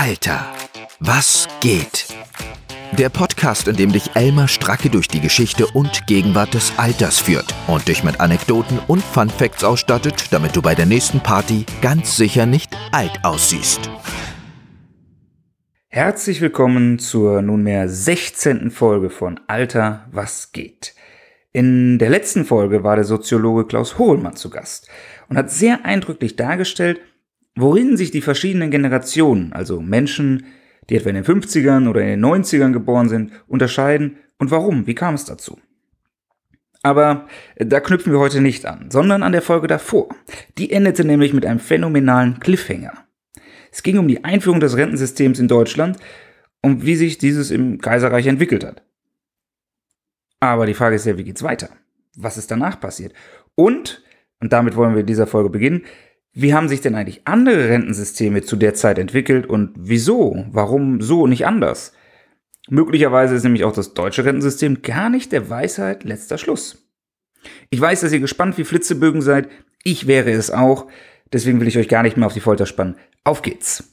Alter, was geht? Der Podcast, in dem dich Elmar Stracke durch die Geschichte und Gegenwart des Alters führt und dich mit Anekdoten und Fun Facts ausstattet, damit du bei der nächsten Party ganz sicher nicht alt aussiehst. Herzlich willkommen zur nunmehr 16. Folge von Alter, was geht? In der letzten Folge war der Soziologe Klaus Hohlmann zu Gast und hat sehr eindrücklich dargestellt, worin sich die verschiedenen Generationen, also Menschen, die etwa in den 50ern oder in den 90ern geboren sind, unterscheiden und warum, wie kam es dazu. Aber da knüpfen wir heute nicht an, sondern an der Folge davor. Die endete nämlich mit einem phänomenalen Cliffhanger. Es ging um die Einführung des Rentensystems in Deutschland und wie sich dieses im Kaiserreich entwickelt hat. Aber die Frage ist ja, wie geht's weiter? Was ist danach passiert? Und, und damit wollen wir in dieser Folge beginnen, wie haben sich denn eigentlich andere Rentensysteme zu der Zeit entwickelt und wieso? Warum so nicht anders? Möglicherweise ist nämlich auch das deutsche Rentensystem gar nicht der Weisheit letzter Schluss. Ich weiß, dass ihr gespannt wie Flitzebögen seid. Ich wäre es auch. Deswegen will ich euch gar nicht mehr auf die Folter spannen. Auf geht's!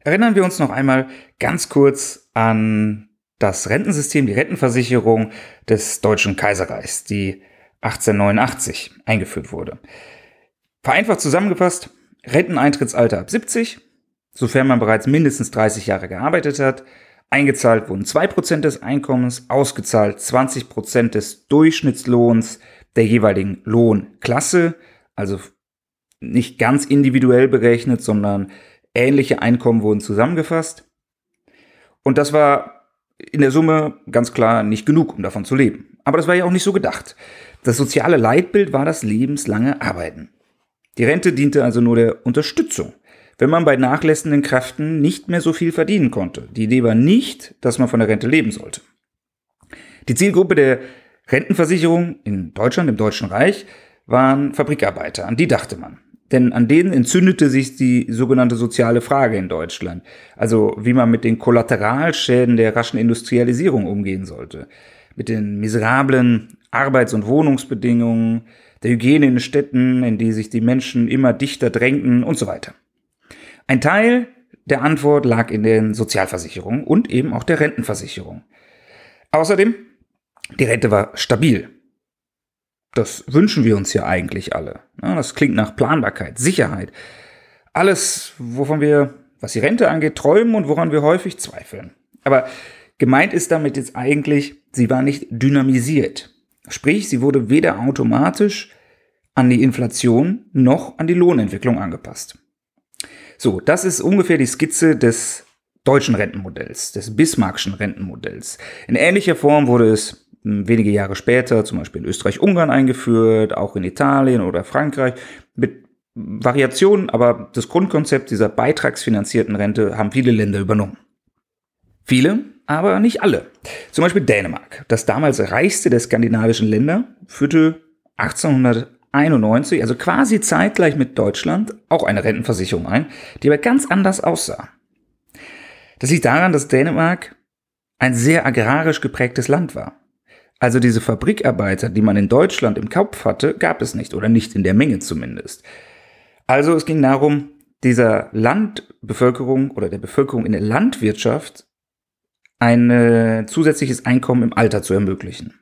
Erinnern wir uns noch einmal ganz kurz an das Rentensystem, die Rentenversicherung des Deutschen Kaiserreichs, die 1889 eingeführt wurde. Vereinfacht zusammengefasst, Renteneintrittsalter ab 70, sofern man bereits mindestens 30 Jahre gearbeitet hat, eingezahlt wurden 2% des Einkommens, ausgezahlt 20% des Durchschnittslohns der jeweiligen Lohnklasse, also nicht ganz individuell berechnet, sondern ähnliche Einkommen wurden zusammengefasst. Und das war in der Summe ganz klar nicht genug, um davon zu leben. Aber das war ja auch nicht so gedacht. Das soziale Leitbild war das lebenslange Arbeiten. Die Rente diente also nur der Unterstützung, wenn man bei nachlässenden Kräften nicht mehr so viel verdienen konnte. Die Idee war nicht, dass man von der Rente leben sollte. Die Zielgruppe der Rentenversicherung in Deutschland, im Deutschen Reich, waren Fabrikarbeiter, an die dachte man. Denn an denen entzündete sich die sogenannte soziale Frage in Deutschland. Also wie man mit den Kollateralschäden der raschen Industrialisierung umgehen sollte. Mit den miserablen Arbeits- und Wohnungsbedingungen, der Hygiene in Städten, in die sich die Menschen immer dichter drängten und so weiter. Ein Teil der Antwort lag in den Sozialversicherungen und eben auch der Rentenversicherung. Außerdem, die Rente war stabil. Das wünschen wir uns ja eigentlich alle. Das klingt nach Planbarkeit, Sicherheit. Alles, wovon wir, was die Rente angeht, träumen und woran wir häufig zweifeln. Aber gemeint ist damit jetzt eigentlich, sie war nicht dynamisiert. Sprich, sie wurde weder automatisch an die Inflation noch an die Lohnentwicklung angepasst. So, das ist ungefähr die Skizze des deutschen Rentenmodells, des Bismarckschen Rentenmodells. In ähnlicher Form wurde es wenige Jahre später zum Beispiel in Österreich-Ungarn eingeführt, auch in Italien oder Frankreich, mit Variationen, aber das Grundkonzept dieser beitragsfinanzierten Rente haben viele Länder übernommen. Viele, aber nicht alle. Zum Beispiel Dänemark, das damals reichste der skandinavischen Länder, führte 1891, also quasi zeitgleich mit Deutschland, auch eine Rentenversicherung ein, die aber ganz anders aussah. Das liegt daran, dass Dänemark ein sehr agrarisch geprägtes Land war. Also diese Fabrikarbeiter, die man in Deutschland im Kopf hatte, gab es nicht oder nicht in der Menge zumindest. Also es ging darum, dieser Landbevölkerung oder der Bevölkerung in der Landwirtschaft ein äh, zusätzliches Einkommen im Alter zu ermöglichen.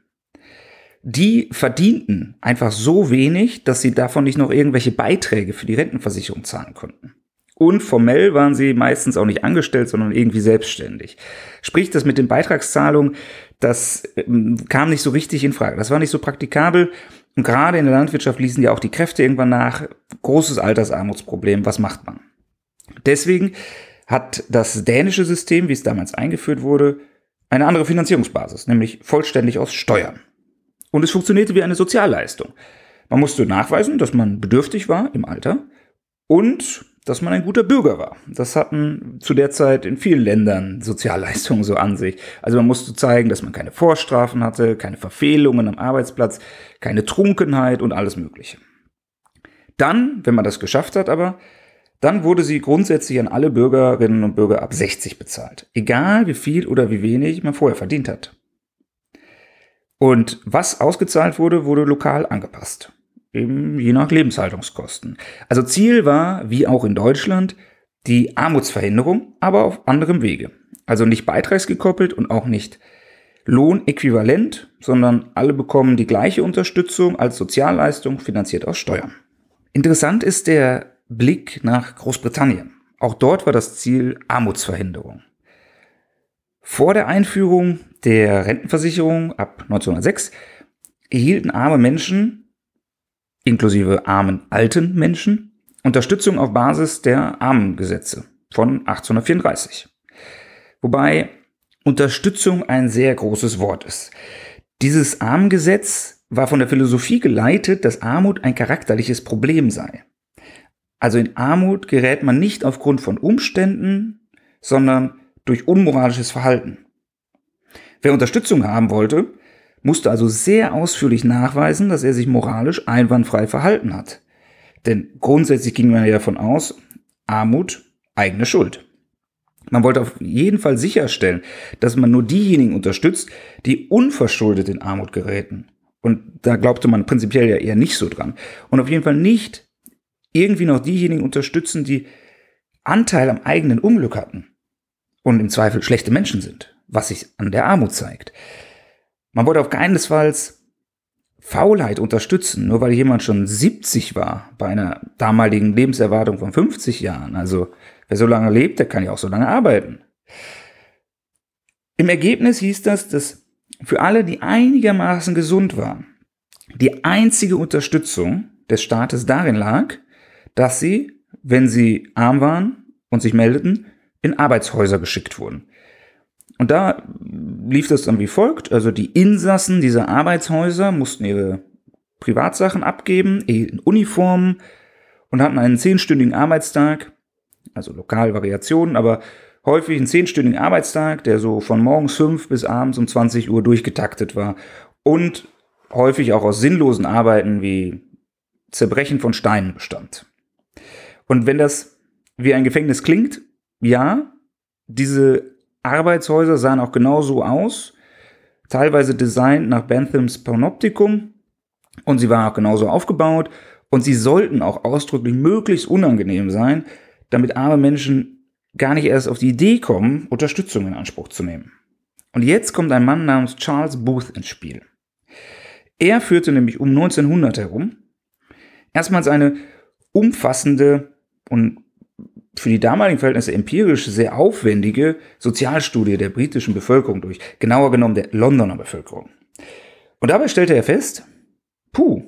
Die verdienten einfach so wenig, dass sie davon nicht noch irgendwelche Beiträge für die Rentenversicherung zahlen konnten. Und formell waren sie meistens auch nicht angestellt, sondern irgendwie selbstständig. Sprich, das mit den Beitragszahlungen, das ähm, kam nicht so richtig in Frage. Das war nicht so praktikabel. Und gerade in der Landwirtschaft ließen ja auch die Kräfte irgendwann nach. Großes Altersarmutsproblem. Was macht man? Deswegen hat das dänische System, wie es damals eingeführt wurde, eine andere Finanzierungsbasis, nämlich vollständig aus Steuern. Und es funktionierte wie eine Sozialleistung. Man musste nachweisen, dass man bedürftig war im Alter und dass man ein guter Bürger war. Das hatten zu der Zeit in vielen Ländern Sozialleistungen so an sich. Also man musste zeigen, dass man keine Vorstrafen hatte, keine Verfehlungen am Arbeitsplatz, keine Trunkenheit und alles Mögliche. Dann, wenn man das geschafft hat, aber, dann wurde sie grundsätzlich an alle Bürgerinnen und Bürger ab 60 bezahlt. Egal wie viel oder wie wenig man vorher verdient hat. Und was ausgezahlt wurde, wurde lokal angepasst. Eben je nach Lebenshaltungskosten. Also Ziel war, wie auch in Deutschland, die Armutsverhinderung, aber auf anderem Wege. Also nicht beitragsgekoppelt und auch nicht lohnäquivalent, sondern alle bekommen die gleiche Unterstützung als Sozialleistung finanziert aus Steuern. Interessant ist der Blick nach Großbritannien. Auch dort war das Ziel Armutsverhinderung. Vor der Einführung der Rentenversicherung ab 1906 erhielten arme Menschen, inklusive armen alten Menschen, Unterstützung auf Basis der Armengesetze von 1834. Wobei Unterstützung ein sehr großes Wort ist. Dieses Armengesetz war von der Philosophie geleitet, dass Armut ein charakterliches Problem sei. Also in Armut gerät man nicht aufgrund von Umständen, sondern durch unmoralisches Verhalten. Wer Unterstützung haben wollte, musste also sehr ausführlich nachweisen, dass er sich moralisch einwandfrei verhalten hat. Denn grundsätzlich ging man ja davon aus, Armut eigene Schuld. Man wollte auf jeden Fall sicherstellen, dass man nur diejenigen unterstützt, die unverschuldet in Armut geräten. Und da glaubte man prinzipiell ja eher nicht so dran. Und auf jeden Fall nicht irgendwie noch diejenigen unterstützen, die Anteil am eigenen Unglück hatten und im Zweifel schlechte Menschen sind, was sich an der Armut zeigt. Man wollte auf keinesfalls Faulheit unterstützen, nur weil jemand schon 70 war, bei einer damaligen Lebenserwartung von 50 Jahren. Also wer so lange lebt, der kann ja auch so lange arbeiten. Im Ergebnis hieß das, dass für alle, die einigermaßen gesund waren, die einzige Unterstützung des Staates darin lag, dass sie, wenn sie arm waren und sich meldeten, in Arbeitshäuser geschickt wurden. Und da lief das dann wie folgt. Also die Insassen dieser Arbeitshäuser mussten ihre Privatsachen abgeben, in Uniformen und hatten einen zehnstündigen Arbeitstag, also lokal Variationen, aber häufig einen zehnstündigen Arbeitstag, der so von morgens fünf bis abends um 20 Uhr durchgetaktet war und häufig auch aus sinnlosen Arbeiten wie Zerbrechen von Steinen bestand. Und wenn das wie ein Gefängnis klingt, ja, diese Arbeitshäuser sahen auch genauso aus, teilweise designt nach Benthams Panoptikum und sie waren auch genauso aufgebaut und sie sollten auch ausdrücklich möglichst unangenehm sein, damit arme Menschen gar nicht erst auf die Idee kommen, Unterstützung in Anspruch zu nehmen. Und jetzt kommt ein Mann namens Charles Booth ins Spiel. Er führte nämlich um 1900 herum erstmals eine umfassende und für die damaligen Verhältnisse empirisch sehr aufwendige Sozialstudie der britischen Bevölkerung durch, genauer genommen der Londoner Bevölkerung. Und dabei stellte er fest, puh,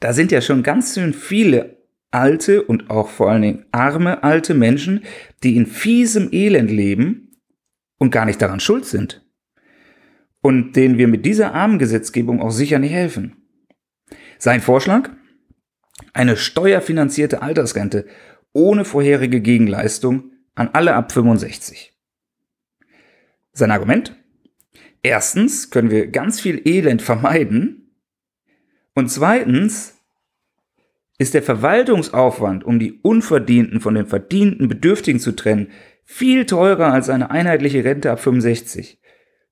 da sind ja schon ganz schön viele alte und auch vor allen Dingen arme alte Menschen, die in fiesem Elend leben und gar nicht daran schuld sind. Und denen wir mit dieser Armengesetzgebung auch sicher nicht helfen. Sein Vorschlag? Eine steuerfinanzierte Altersrente ohne vorherige Gegenleistung an alle ab 65. Sein Argument? Erstens können wir ganz viel Elend vermeiden und zweitens ist der Verwaltungsaufwand, um die Unverdienten von den verdienten Bedürftigen zu trennen, viel teurer als eine einheitliche Rente ab 65,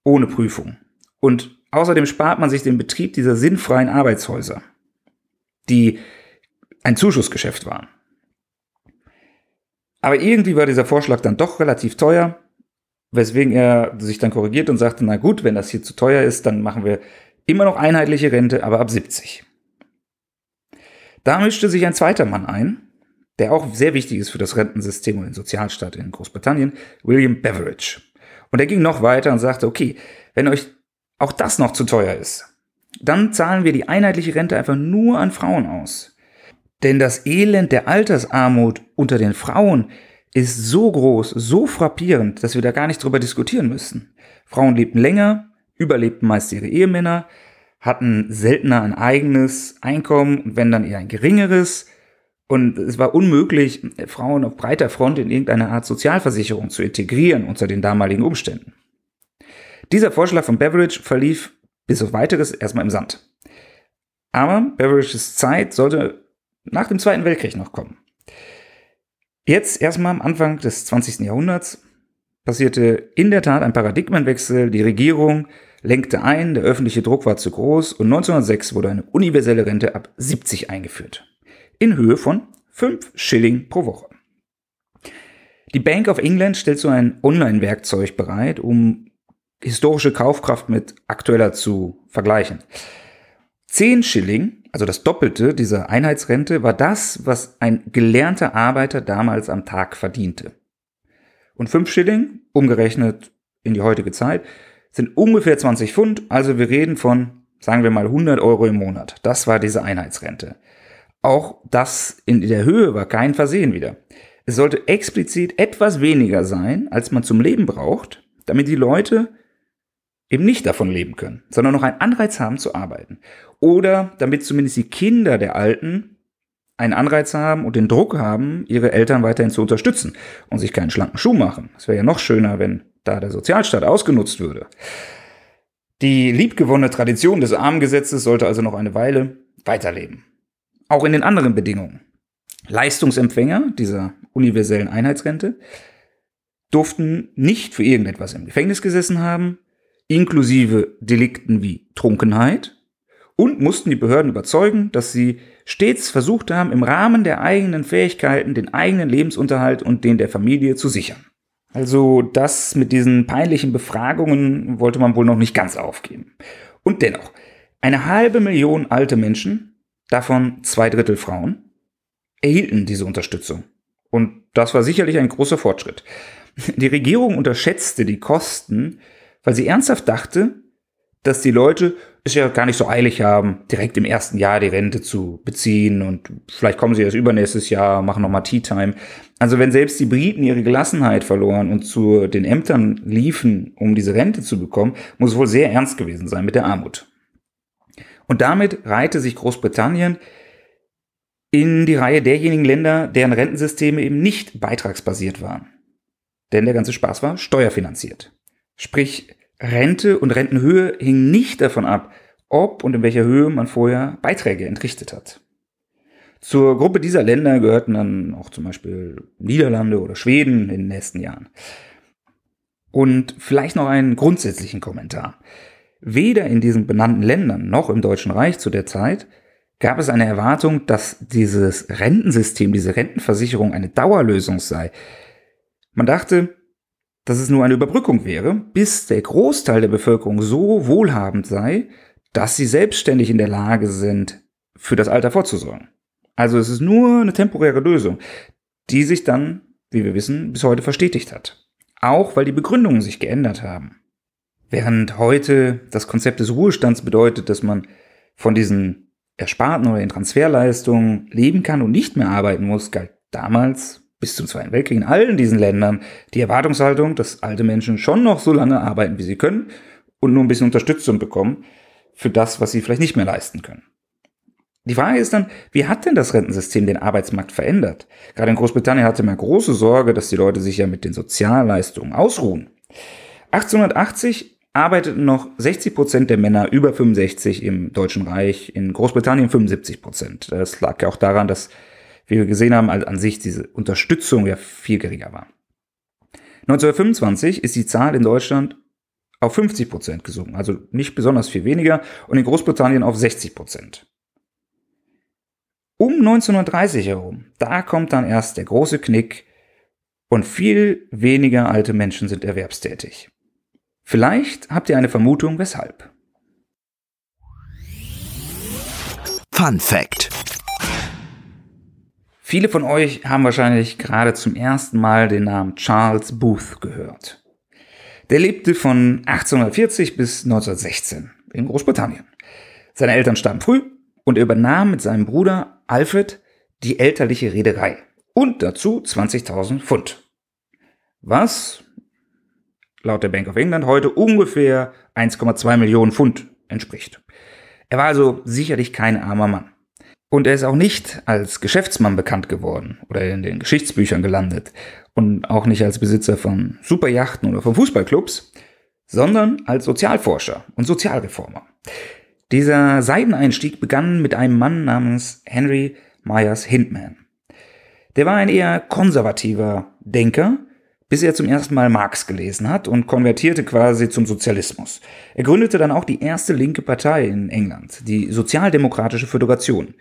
ohne Prüfung. Und außerdem spart man sich den Betrieb dieser sinnfreien Arbeitshäuser, die ein Zuschussgeschäft waren. Aber irgendwie war dieser Vorschlag dann doch relativ teuer, weswegen er sich dann korrigiert und sagte, na gut, wenn das hier zu teuer ist, dann machen wir immer noch einheitliche Rente, aber ab 70. Da mischte sich ein zweiter Mann ein, der auch sehr wichtig ist für das Rentensystem und den Sozialstaat in Großbritannien, William Beveridge. Und er ging noch weiter und sagte, okay, wenn euch auch das noch zu teuer ist, dann zahlen wir die einheitliche Rente einfach nur an Frauen aus. Denn das Elend der Altersarmut unter den Frauen ist so groß, so frappierend, dass wir da gar nicht drüber diskutieren müssen. Frauen lebten länger, überlebten meist ihre Ehemänner, hatten seltener ein eigenes Einkommen und wenn dann eher ein geringeres. Und es war unmöglich, Frauen auf breiter Front in irgendeine Art Sozialversicherung zu integrieren unter den damaligen Umständen. Dieser Vorschlag von Beveridge verlief bis auf weiteres erstmal im Sand. Aber Beveridges Zeit sollte nach dem Zweiten Weltkrieg noch kommen. Jetzt erstmal am Anfang des 20. Jahrhunderts passierte in der Tat ein Paradigmenwechsel. Die Regierung lenkte ein, der öffentliche Druck war zu groß und 1906 wurde eine universelle Rente ab 70 eingeführt. In Höhe von 5 Schilling pro Woche. Die Bank of England stellt so ein Online-Werkzeug bereit, um historische Kaufkraft mit aktueller zu vergleichen. 10 Schilling, also das Doppelte dieser Einheitsrente, war das, was ein gelernter Arbeiter damals am Tag verdiente. Und 5 Schilling, umgerechnet in die heutige Zeit, sind ungefähr 20 Pfund, also wir reden von, sagen wir mal, 100 Euro im Monat. Das war diese Einheitsrente. Auch das in der Höhe war kein Versehen wieder. Es sollte explizit etwas weniger sein, als man zum Leben braucht, damit die Leute eben nicht davon leben können, sondern noch einen Anreiz haben zu arbeiten. Oder damit zumindest die Kinder der Alten einen Anreiz haben und den Druck haben, ihre Eltern weiterhin zu unterstützen und sich keinen schlanken Schuh machen. Es wäre ja noch schöner, wenn da der Sozialstaat ausgenutzt würde. Die liebgewonnene Tradition des Armengesetzes sollte also noch eine Weile weiterleben. Auch in den anderen Bedingungen. Leistungsempfänger dieser universellen Einheitsrente durften nicht für irgendetwas im Gefängnis gesessen haben, inklusive Delikten wie Trunkenheit, und mussten die Behörden überzeugen, dass sie stets versucht haben, im Rahmen der eigenen Fähigkeiten den eigenen Lebensunterhalt und den der Familie zu sichern. Also das mit diesen peinlichen Befragungen wollte man wohl noch nicht ganz aufgeben. Und dennoch, eine halbe Million alte Menschen, davon zwei Drittel Frauen, erhielten diese Unterstützung. Und das war sicherlich ein großer Fortschritt. Die Regierung unterschätzte die Kosten, weil sie ernsthaft dachte, dass die Leute es ja gar nicht so eilig haben, direkt im ersten Jahr die Rente zu beziehen und vielleicht kommen sie erst übernächstes Jahr, machen nochmal Tea Time. Also wenn selbst die Briten ihre Gelassenheit verloren und zu den Ämtern liefen, um diese Rente zu bekommen, muss es wohl sehr ernst gewesen sein mit der Armut. Und damit reihte sich Großbritannien in die Reihe derjenigen Länder, deren Rentensysteme eben nicht beitragsbasiert waren. Denn der ganze Spaß war steuerfinanziert. Sprich, Rente und Rentenhöhe hingen nicht davon ab, ob und in welcher Höhe man vorher Beiträge entrichtet hat. Zur Gruppe dieser Länder gehörten dann auch zum Beispiel Niederlande oder Schweden in den nächsten Jahren. Und vielleicht noch einen grundsätzlichen Kommentar. Weder in diesen benannten Ländern noch im Deutschen Reich zu der Zeit gab es eine Erwartung, dass dieses Rentensystem, diese Rentenversicherung eine Dauerlösung sei. Man dachte, dass es nur eine Überbrückung wäre, bis der Großteil der Bevölkerung so wohlhabend sei, dass sie selbstständig in der Lage sind, für das Alter vorzusorgen. Also es ist nur eine temporäre Lösung, die sich dann, wie wir wissen, bis heute verstetigt hat. Auch weil die Begründungen sich geändert haben. Während heute das Konzept des Ruhestands bedeutet, dass man von diesen Ersparten oder den Transferleistungen leben kann und nicht mehr arbeiten muss, galt damals bis zum Zweiten Weltkrieg in allen diesen Ländern die Erwartungshaltung, dass alte Menschen schon noch so lange arbeiten, wie sie können und nur ein bisschen Unterstützung bekommen für das, was sie vielleicht nicht mehr leisten können. Die Frage ist dann, wie hat denn das Rentensystem den Arbeitsmarkt verändert? Gerade in Großbritannien hatte man große Sorge, dass die Leute sich ja mit den Sozialleistungen ausruhen. 1880 arbeiteten noch 60 Prozent der Männer über 65 im Deutschen Reich, in Großbritannien 75 Prozent. Das lag ja auch daran, dass wie wir gesehen haben, an sich diese Unterstützung ja viel geringer war. 1925 ist die Zahl in Deutschland auf 50 Prozent gesunken, also nicht besonders viel weniger, und in Großbritannien auf 60 Prozent. Um 1930 herum, da kommt dann erst der große Knick und viel weniger alte Menschen sind erwerbstätig. Vielleicht habt ihr eine Vermutung, weshalb. Fun Fact Viele von euch haben wahrscheinlich gerade zum ersten Mal den Namen Charles Booth gehört. Der lebte von 1840 bis 1916 in Großbritannien. Seine Eltern starben früh und er übernahm mit seinem Bruder Alfred die elterliche Reederei und dazu 20.000 Pfund. Was laut der Bank of England heute ungefähr 1,2 Millionen Pfund entspricht. Er war also sicherlich kein armer Mann. Und er ist auch nicht als Geschäftsmann bekannt geworden oder in den Geschichtsbüchern gelandet und auch nicht als Besitzer von Superjachten oder von Fußballclubs, sondern als Sozialforscher und Sozialreformer. Dieser Seiteneinstieg begann mit einem Mann namens Henry Myers Hindman. Der war ein eher konservativer Denker, bis er zum ersten Mal Marx gelesen hat und konvertierte quasi zum Sozialismus. Er gründete dann auch die erste linke Partei in England, die Sozialdemokratische Föderation.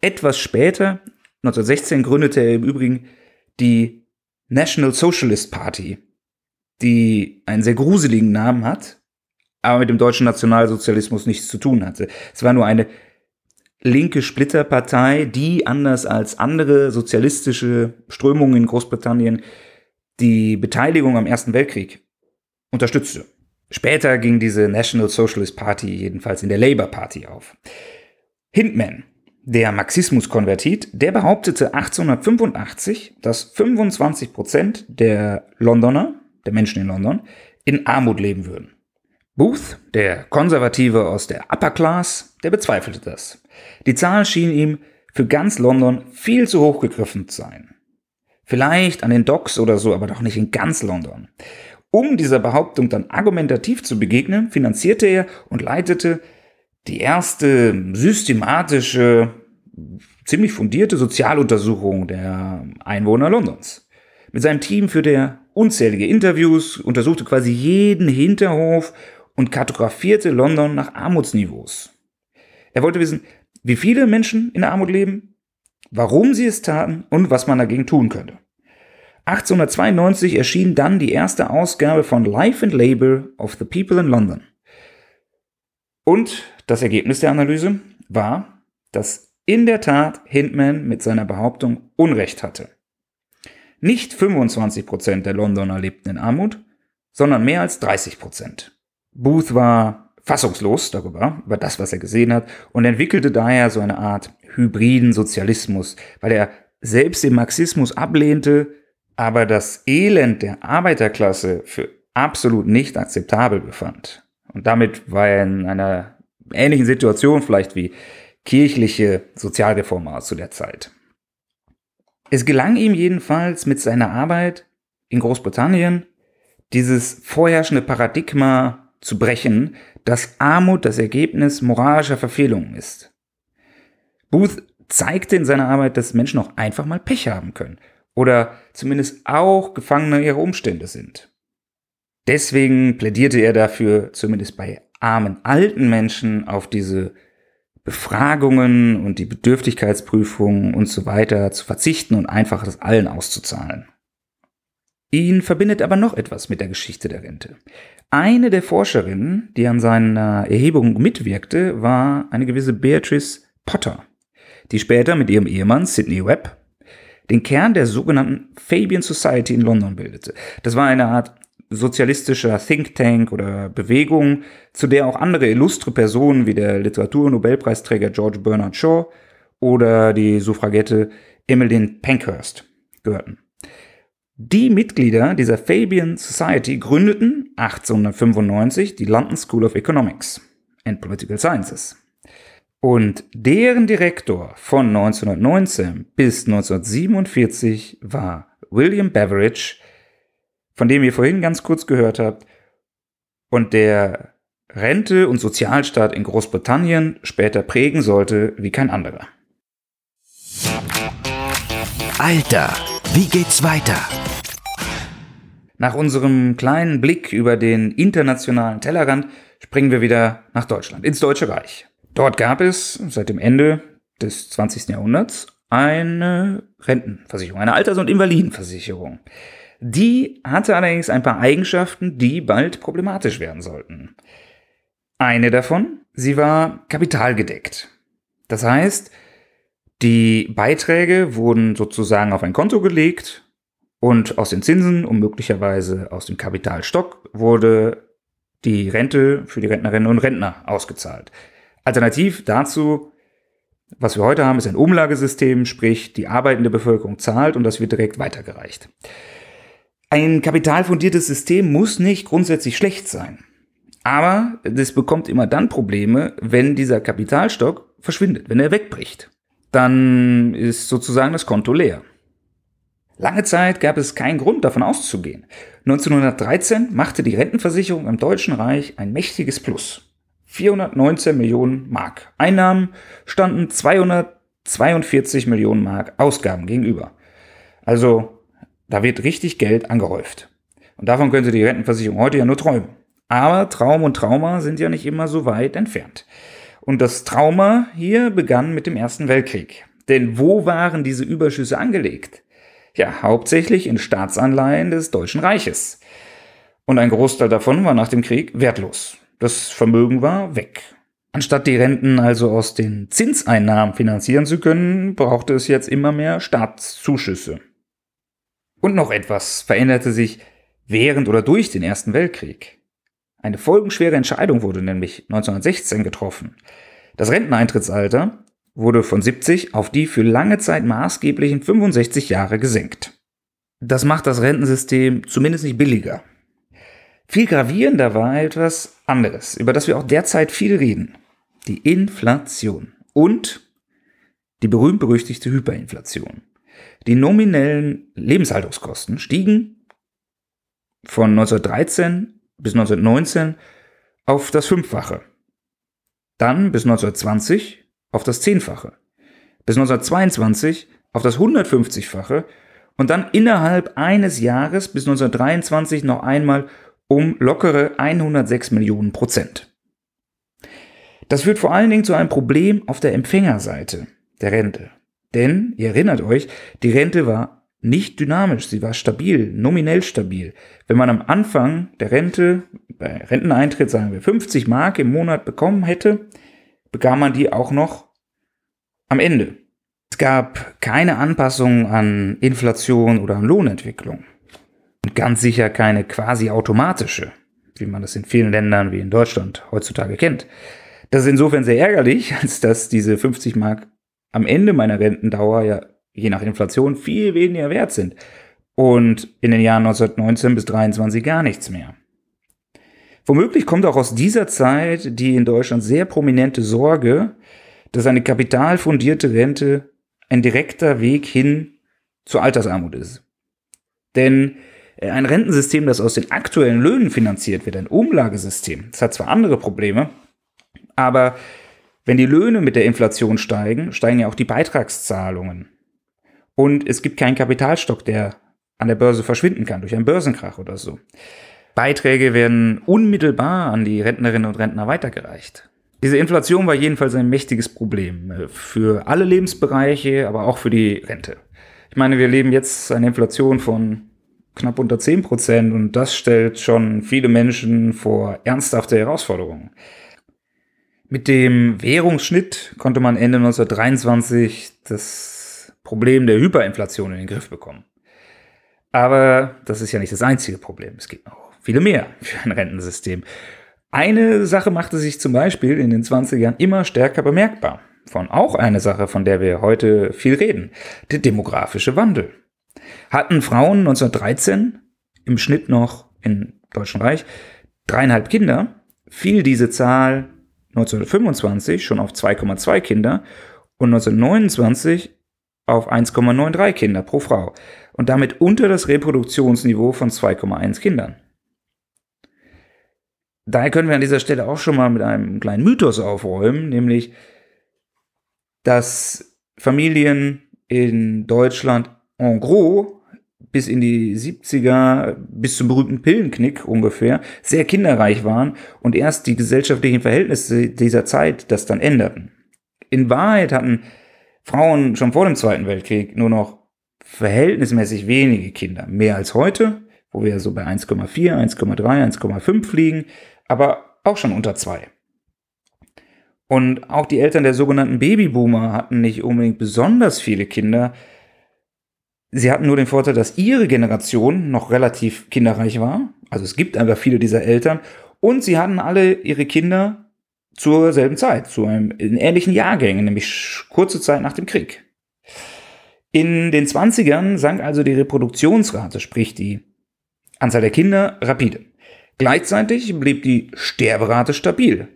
Etwas später, 1916, gründete er im Übrigen die National Socialist Party, die einen sehr gruseligen Namen hat, aber mit dem deutschen Nationalsozialismus nichts zu tun hatte. Es war nur eine linke Splitterpartei, die anders als andere sozialistische Strömungen in Großbritannien die Beteiligung am Ersten Weltkrieg unterstützte. Später ging diese National Socialist Party jedenfalls in der Labour Party auf. Hindman, der Marxismus-Konvertit, der behauptete 1885, dass 25 Prozent der Londoner, der Menschen in London, in Armut leben würden. Booth, der Konservative aus der Upper Class, der bezweifelte das. Die Zahl schien ihm für ganz London viel zu hoch gegriffen zu sein. Vielleicht an den Docks oder so, aber doch nicht in ganz London. Um dieser Behauptung dann argumentativ zu begegnen, finanzierte er und leitete die erste systematische, ziemlich fundierte Sozialuntersuchung der Einwohner Londons. Mit seinem Team führte er unzählige Interviews, untersuchte quasi jeden Hinterhof und kartografierte London nach Armutsniveaus. Er wollte wissen, wie viele Menschen in Armut leben, warum sie es taten und was man dagegen tun könnte. 1892 erschien dann die erste Ausgabe von Life and Labor of the People in London. Und das Ergebnis der Analyse war, dass in der Tat Hindman mit seiner Behauptung Unrecht hatte. Nicht 25% der Londoner lebten in Armut, sondern mehr als 30%. Booth war fassungslos darüber, über das, was er gesehen hat, und entwickelte daher so eine Art hybriden Sozialismus, weil er selbst den Marxismus ablehnte, aber das Elend der Arbeiterklasse für absolut nicht akzeptabel befand. Und damit war er in einer ähnlichen Situation vielleicht wie kirchliche Sozialreformer zu der Zeit. Es gelang ihm jedenfalls mit seiner Arbeit in Großbritannien, dieses vorherrschende Paradigma zu brechen, dass Armut das Ergebnis moralischer Verfehlungen ist. Booth zeigte in seiner Arbeit, dass Menschen auch einfach mal Pech haben können oder zumindest auch Gefangene ihrer Umstände sind. Deswegen plädierte er dafür, zumindest bei armen alten Menschen auf diese Befragungen und die Bedürftigkeitsprüfungen und so weiter zu verzichten und einfach das allen auszuzahlen. Ihn verbindet aber noch etwas mit der Geschichte der Rente. Eine der Forscherinnen, die an seiner Erhebung mitwirkte, war eine gewisse Beatrice Potter, die später mit ihrem Ehemann Sidney Webb den Kern der sogenannten Fabian Society in London bildete. Das war eine Art sozialistischer Think Tank oder Bewegung, zu der auch andere illustre Personen wie der Literaturnobelpreisträger George Bernard Shaw oder die Suffragette Emmeline Pankhurst gehörten. Die Mitglieder dieser Fabian Society gründeten 1895 die London School of Economics and Political Sciences. Und deren Direktor von 1919 bis 1947 war William Beveridge, von dem ihr vorhin ganz kurz gehört habt, und der Rente und Sozialstaat in Großbritannien später prägen sollte wie kein anderer. Alter, wie geht's weiter? Nach unserem kleinen Blick über den internationalen Tellerrand springen wir wieder nach Deutschland, ins Deutsche Reich. Dort gab es seit dem Ende des 20. Jahrhunderts eine Rentenversicherung, eine Alters- und Invalidenversicherung. Die hatte allerdings ein paar Eigenschaften, die bald problematisch werden sollten. Eine davon, sie war kapitalgedeckt. Das heißt, die Beiträge wurden sozusagen auf ein Konto gelegt und aus den Zinsen und möglicherweise aus dem Kapitalstock wurde die Rente für die Rentnerinnen und Rentner ausgezahlt. Alternativ dazu, was wir heute haben, ist ein Umlagesystem, sprich die arbeitende Bevölkerung zahlt und das wird direkt weitergereicht. Ein kapitalfundiertes System muss nicht grundsätzlich schlecht sein. Aber das bekommt immer dann Probleme, wenn dieser Kapitalstock verschwindet, wenn er wegbricht. Dann ist sozusagen das Konto leer. Lange Zeit gab es keinen Grund davon auszugehen. 1913 machte die Rentenversicherung im Deutschen Reich ein mächtiges Plus. 419 Millionen Mark. Einnahmen standen 242 Millionen Mark Ausgaben gegenüber. Also da wird richtig Geld angehäuft. Und davon könnte die Rentenversicherung heute ja nur träumen. Aber Traum und Trauma sind ja nicht immer so weit entfernt. Und das Trauma hier begann mit dem Ersten Weltkrieg. Denn wo waren diese Überschüsse angelegt? Ja, hauptsächlich in Staatsanleihen des Deutschen Reiches. Und ein Großteil davon war nach dem Krieg wertlos. Das Vermögen war weg. Anstatt die Renten also aus den Zinseinnahmen finanzieren zu können, brauchte es jetzt immer mehr Staatszuschüsse. Und noch etwas veränderte sich während oder durch den Ersten Weltkrieg. Eine folgenschwere Entscheidung wurde nämlich 1916 getroffen. Das Renteneintrittsalter wurde von 70 auf die für lange Zeit maßgeblichen 65 Jahre gesenkt. Das macht das Rentensystem zumindest nicht billiger. Viel gravierender war etwas anderes, über das wir auch derzeit viel reden. Die Inflation und die berühmt-berüchtigte Hyperinflation. Die nominellen Lebenshaltungskosten stiegen von 1913 bis 1919 auf das Fünffache. Dann bis 1920 auf das Zehnfache. Bis 1922 auf das 150-fache und dann innerhalb eines Jahres bis 1923 noch einmal um lockere 106 Millionen Prozent. Das führt vor allen Dingen zu einem Problem auf der Empfängerseite der Rente. Denn, ihr erinnert euch, die Rente war nicht dynamisch, sie war stabil, nominell stabil. Wenn man am Anfang der Rente, bei Renteneintritt sagen wir 50 Mark im Monat bekommen hätte, bekam man die auch noch am Ende. Es gab keine Anpassungen an Inflation oder an Lohnentwicklung. Und ganz sicher keine quasi automatische, wie man das in vielen Ländern wie in Deutschland heutzutage kennt. Das ist insofern sehr ärgerlich, als dass diese 50 Mark am Ende meiner Rentendauer ja je nach Inflation viel weniger wert sind. Und in den Jahren 1919 bis 23 gar nichts mehr. Womöglich kommt auch aus dieser Zeit die in Deutschland sehr prominente Sorge, dass eine kapitalfundierte Rente ein direkter Weg hin zur Altersarmut ist. Denn äh, ein Rentensystem, das aus den aktuellen Löhnen finanziert wird, ein Umlagesystem, das hat zwar andere Probleme, aber wenn die Löhne mit der Inflation steigen, steigen ja auch die Beitragszahlungen. Und es gibt keinen Kapitalstock, der an der Börse verschwinden kann durch einen Börsenkrach oder so. Beiträge werden unmittelbar an die Rentnerinnen und Rentner weitergereicht. Diese Inflation war jedenfalls ein mächtiges Problem äh, für alle Lebensbereiche, aber auch für die Rente. Ich meine, wir leben jetzt eine Inflation von knapp unter 10 Prozent und das stellt schon viele Menschen vor ernsthafte Herausforderungen. Mit dem Währungsschnitt konnte man Ende 1923 das Problem der Hyperinflation in den Griff bekommen. Aber das ist ja nicht das einzige Problem. Es gibt noch viele mehr für ein Rentensystem. Eine Sache machte sich zum Beispiel in den 20ern immer stärker bemerkbar. Von auch eine Sache, von der wir heute viel reden. Der demografische Wandel. Hatten Frauen 1913 im Schnitt noch im Deutschen Reich dreieinhalb Kinder, fiel diese Zahl 1925 schon auf 2,2 Kinder und 1929 auf 1,93 Kinder pro Frau und damit unter das Reproduktionsniveau von 2,1 Kindern. Daher können wir an dieser Stelle auch schon mal mit einem kleinen Mythos aufräumen, nämlich, dass Familien in Deutschland en gros bis in die 70er, bis zum berühmten Pillenknick ungefähr, sehr kinderreich waren und erst die gesellschaftlichen Verhältnisse dieser Zeit das dann änderten. In Wahrheit hatten Frauen schon vor dem Zweiten Weltkrieg nur noch verhältnismäßig wenige Kinder, mehr als heute, wo wir so bei 1,4, 1,3, 1,5 liegen, aber auch schon unter zwei. Und auch die Eltern der sogenannten Babyboomer hatten nicht unbedingt besonders viele Kinder, Sie hatten nur den Vorteil, dass ihre Generation noch relativ kinderreich war. Also es gibt einfach viele dieser Eltern. Und sie hatten alle ihre Kinder zur selben Zeit, zu einem in ähnlichen Jahrgängen, nämlich kurze Zeit nach dem Krieg. In den 20ern sank also die Reproduktionsrate, sprich die Anzahl der Kinder, rapide. Gleichzeitig blieb die Sterberate stabil.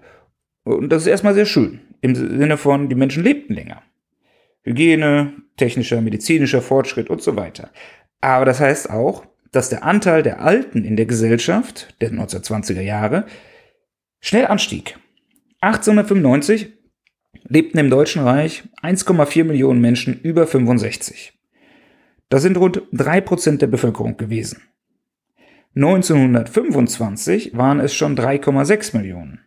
Und das ist erstmal sehr schön. Im Sinne von, die Menschen lebten länger. Hygiene, technischer, medizinischer Fortschritt und so weiter. Aber das heißt auch, dass der Anteil der Alten in der Gesellschaft der 1920er Jahre schnell anstieg. 1895 lebten im Deutschen Reich 1,4 Millionen Menschen über 65. Das sind rund 3% der Bevölkerung gewesen. 1925 waren es schon 3,6 Millionen.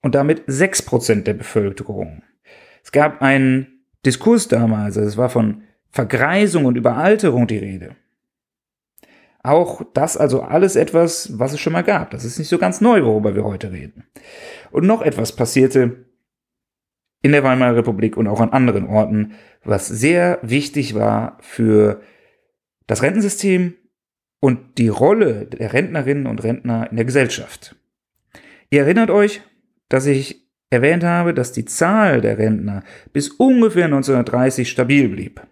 Und damit 6% der Bevölkerung. Es gab einen Diskurs damals, also es war von Vergreisung und Überalterung die Rede. Auch das also alles etwas, was es schon mal gab. Das ist nicht so ganz neu, worüber wir heute reden. Und noch etwas passierte in der Weimarer Republik und auch an anderen Orten, was sehr wichtig war für das Rentensystem und die Rolle der Rentnerinnen und Rentner in der Gesellschaft. Ihr erinnert euch, dass ich erwähnt habe, dass die Zahl der Rentner bis ungefähr 1930 stabil blieb,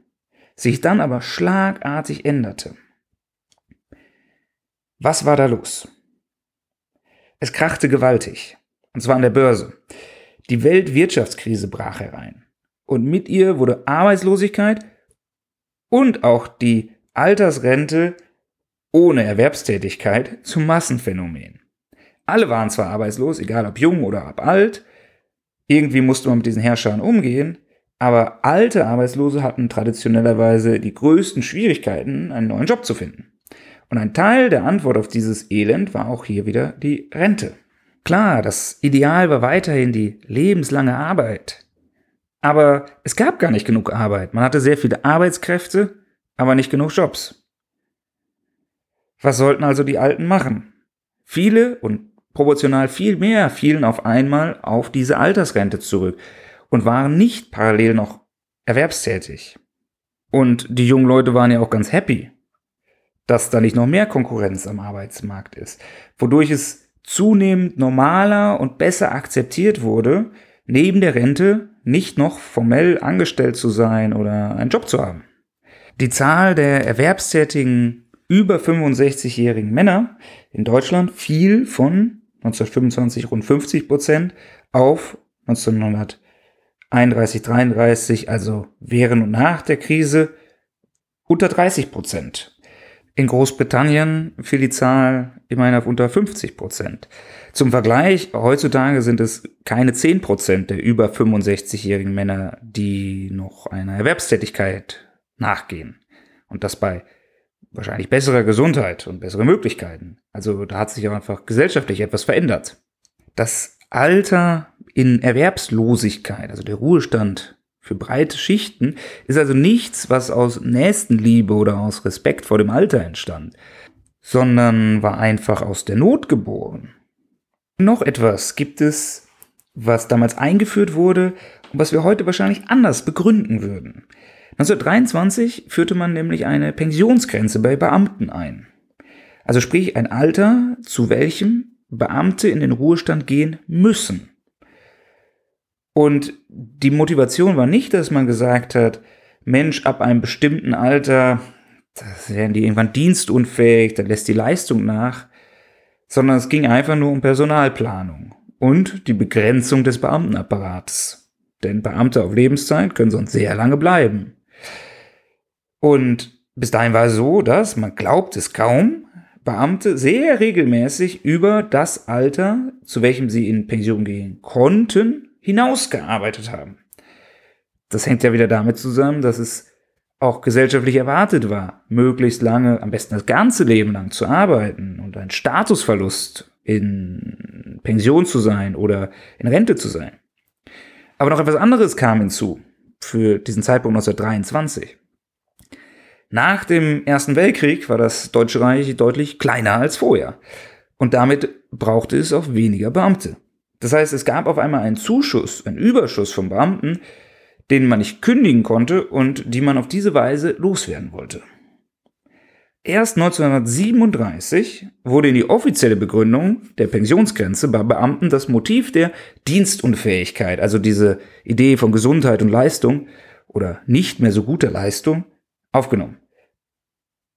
sich dann aber schlagartig änderte. Was war da los? Es krachte gewaltig, und zwar an der Börse. Die Weltwirtschaftskrise brach herein. Und mit ihr wurde Arbeitslosigkeit und auch die Altersrente ohne Erwerbstätigkeit zum Massenphänomen. Alle waren zwar arbeitslos, egal ob jung oder ob alt, irgendwie musste man mit diesen Herrschern umgehen, aber alte Arbeitslose hatten traditionellerweise die größten Schwierigkeiten, einen neuen Job zu finden. Und ein Teil der Antwort auf dieses Elend war auch hier wieder die Rente. Klar, das Ideal war weiterhin die lebenslange Arbeit. Aber es gab gar nicht genug Arbeit. Man hatte sehr viele Arbeitskräfte, aber nicht genug Jobs. Was sollten also die Alten machen? Viele und proportional viel mehr fielen auf einmal auf diese Altersrente zurück und waren nicht parallel noch erwerbstätig. Und die jungen Leute waren ja auch ganz happy, dass da nicht noch mehr Konkurrenz am Arbeitsmarkt ist, wodurch es zunehmend normaler und besser akzeptiert wurde, neben der Rente nicht noch formell angestellt zu sein oder einen Job zu haben. Die Zahl der erwerbstätigen über 65-jährigen Männer in Deutschland fiel von 1925 rund 50 Prozent auf 1931, 33, also während und nach der Krise, unter 30 Prozent. In Großbritannien fiel die Zahl immerhin auf unter 50 Prozent. Zum Vergleich, heutzutage sind es keine 10 Prozent der über 65-jährigen Männer, die noch einer Erwerbstätigkeit nachgehen. Und das bei wahrscheinlich besserer Gesundheit und bessere Möglichkeiten. Also da hat sich auch einfach gesellschaftlich etwas verändert. Das Alter in Erwerbslosigkeit, also der Ruhestand für breite Schichten, ist also nichts, was aus Nächstenliebe oder aus Respekt vor dem Alter entstand, sondern war einfach aus der Not geboren. Noch etwas gibt es, was damals eingeführt wurde und was wir heute wahrscheinlich anders begründen würden. 1923 führte man nämlich eine Pensionsgrenze bei Beamten ein. Also sprich ein Alter, zu welchem Beamte in den Ruhestand gehen müssen. Und die Motivation war nicht, dass man gesagt hat, Mensch, ab einem bestimmten Alter, da werden die irgendwann dienstunfähig, da lässt die Leistung nach, sondern es ging einfach nur um Personalplanung und die Begrenzung des Beamtenapparates. Denn Beamte auf Lebenszeit können sonst sehr lange bleiben. Und bis dahin war es so, dass, man glaubt es kaum, Beamte sehr regelmäßig über das Alter, zu welchem sie in Pension gehen konnten, hinausgearbeitet haben. Das hängt ja wieder damit zusammen, dass es auch gesellschaftlich erwartet war, möglichst lange, am besten das ganze Leben lang zu arbeiten und ein Statusverlust in Pension zu sein oder in Rente zu sein. Aber noch etwas anderes kam hinzu für diesen Zeitpunkt 1923. Nach dem Ersten Weltkrieg war das Deutsche Reich deutlich kleiner als vorher. Und damit brauchte es auch weniger Beamte. Das heißt, es gab auf einmal einen Zuschuss, einen Überschuss von Beamten, denen man nicht kündigen konnte und die man auf diese Weise loswerden wollte. Erst 1937 wurde in die offizielle Begründung der Pensionsgrenze bei Beamten das Motiv der Dienstunfähigkeit, also diese Idee von Gesundheit und Leistung oder nicht mehr so guter Leistung, aufgenommen.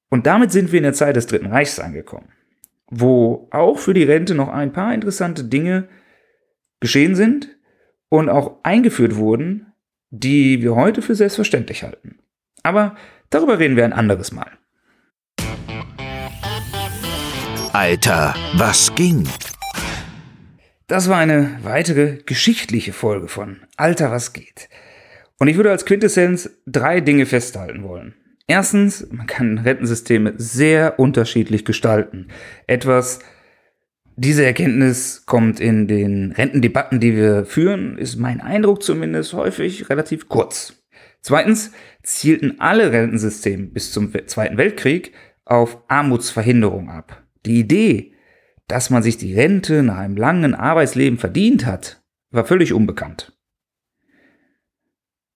Und damit sind wir in der Zeit des Dritten Reichs angekommen, wo auch für die Rente noch ein paar interessante Dinge geschehen sind und auch eingeführt wurden, die wir heute für selbstverständlich halten. Aber darüber reden wir ein anderes Mal. Alter, was ging? Das war eine weitere geschichtliche Folge von Alter, was geht. Und ich würde als Quintessenz drei Dinge festhalten wollen. Erstens, man kann Rentensysteme sehr unterschiedlich gestalten. Etwas, diese Erkenntnis kommt in den Rentendebatten, die wir führen, ist mein Eindruck zumindest häufig relativ kurz. Zweitens zielten alle Rentensysteme bis zum Zweiten Weltkrieg auf Armutsverhinderung ab. Die Idee, dass man sich die Rente nach einem langen Arbeitsleben verdient hat, war völlig unbekannt.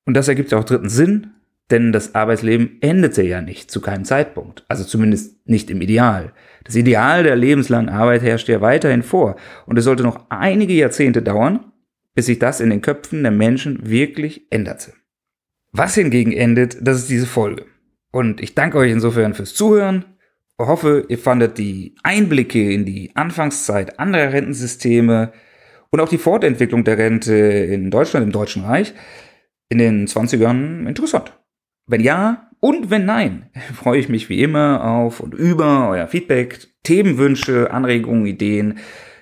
Und das ergibt auch dritten Sinn, denn das Arbeitsleben endete ja nicht zu keinem Zeitpunkt, also zumindest nicht im Ideal. Das Ideal der lebenslangen Arbeit herrscht ja weiterhin vor und es sollte noch einige Jahrzehnte dauern, bis sich das in den Köpfen der Menschen wirklich änderte. Was hingegen endet, das ist diese Folge. Und ich danke euch insofern fürs Zuhören. Ich hoffe, ihr fandet die Einblicke in die Anfangszeit anderer Rentensysteme und auch die Fortentwicklung der Rente in Deutschland, im Deutschen Reich, in den 20ern interessant. Wenn ja und wenn nein, freue ich mich wie immer auf und über euer Feedback, Themenwünsche, Anregungen, Ideen,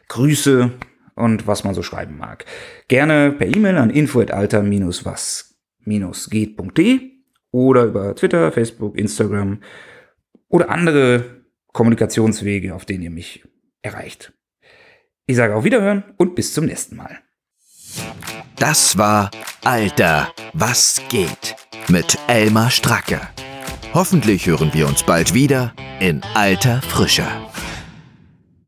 Grüße und was man so schreiben mag. Gerne per E-Mail an info@alter-was geht.de oder über Twitter, Facebook, Instagram oder andere Kommunikationswege, auf denen ihr mich erreicht. Ich sage auf Wiederhören und bis zum nächsten Mal. Das war Alter, was geht mit Elmar Stracke. Hoffentlich hören wir uns bald wieder in alter Frische.